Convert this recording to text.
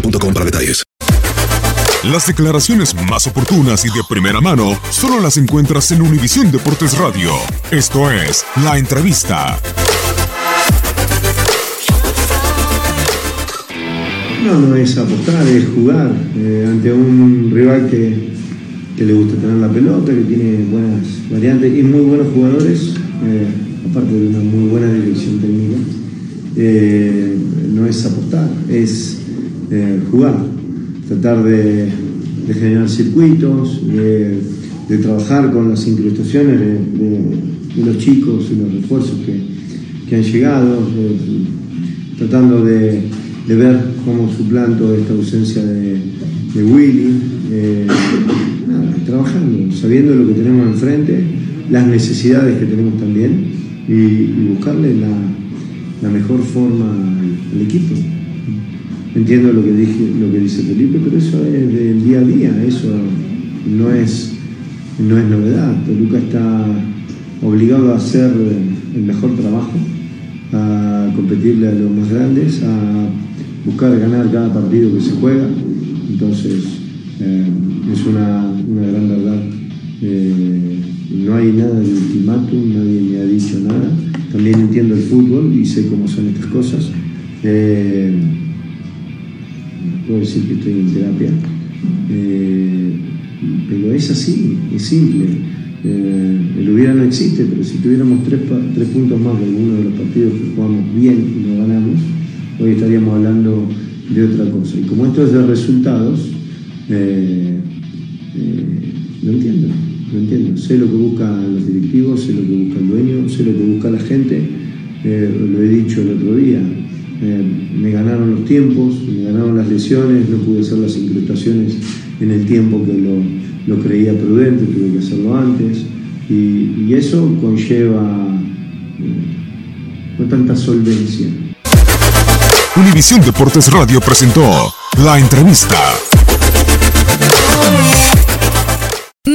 boostmobile.com para detalles. Las declaraciones más oportunas y de primera mano solo las encuentras en Univisión Deportes Radio. Esto es La Entrevista. No, no es apostar, es jugar eh, ante un rival que, que le gusta tener la pelota, que tiene buenas variantes y muy buenos jugadores, eh, aparte de una muy buena dirección técnica. Eh, no es apostar, es jugar, tratar de, generar circuitos, de, trabajar con las incrustaciones de, los chicos y los refuerzos que, que han llegado, tratando de, ver cómo suplanto esta ausencia de, Willy, trabajando, sabiendo lo que tenemos enfrente, las necesidades que tenemos también y, y buscarle la, la mejor forma al equipo. Entiendo lo que, dije, lo que dice Felipe, pero eso es del día a día, eso no es, no es novedad. Toluca está obligado a hacer el mejor trabajo, a competirle a los más grandes, a buscar ganar cada partido que se juega. Entonces, eh, es una, una gran verdad. Eh, no hay nada de ultimátum, nadie me ha dicho nada. También entiendo el fútbol y sé cómo son estas cosas. Eh, puedo decir que estoy en terapia, eh, pero es así, es simple. Eh, el hubiera no existe, pero si tuviéramos tres, tres puntos más de alguno de los partidos que jugamos bien y no ganamos, hoy estaríamos hablando de otra cosa. Y como esto es de resultados, eh, eh, lo entiendo, lo entiendo. Sé lo que buscan los directivos, sé lo que busca el dueño, sé lo que busca la gente. Lo he dicho el otro día. Eh, me ganaron los tiempos, me ganaron las lesiones, no pude hacer las incrustaciones en el tiempo que lo, lo creía prudente, tuve que hacerlo antes. Y, eso conlleva eh, no tanta solvencia. Univisión Deportes Radio presentó La Entrevista.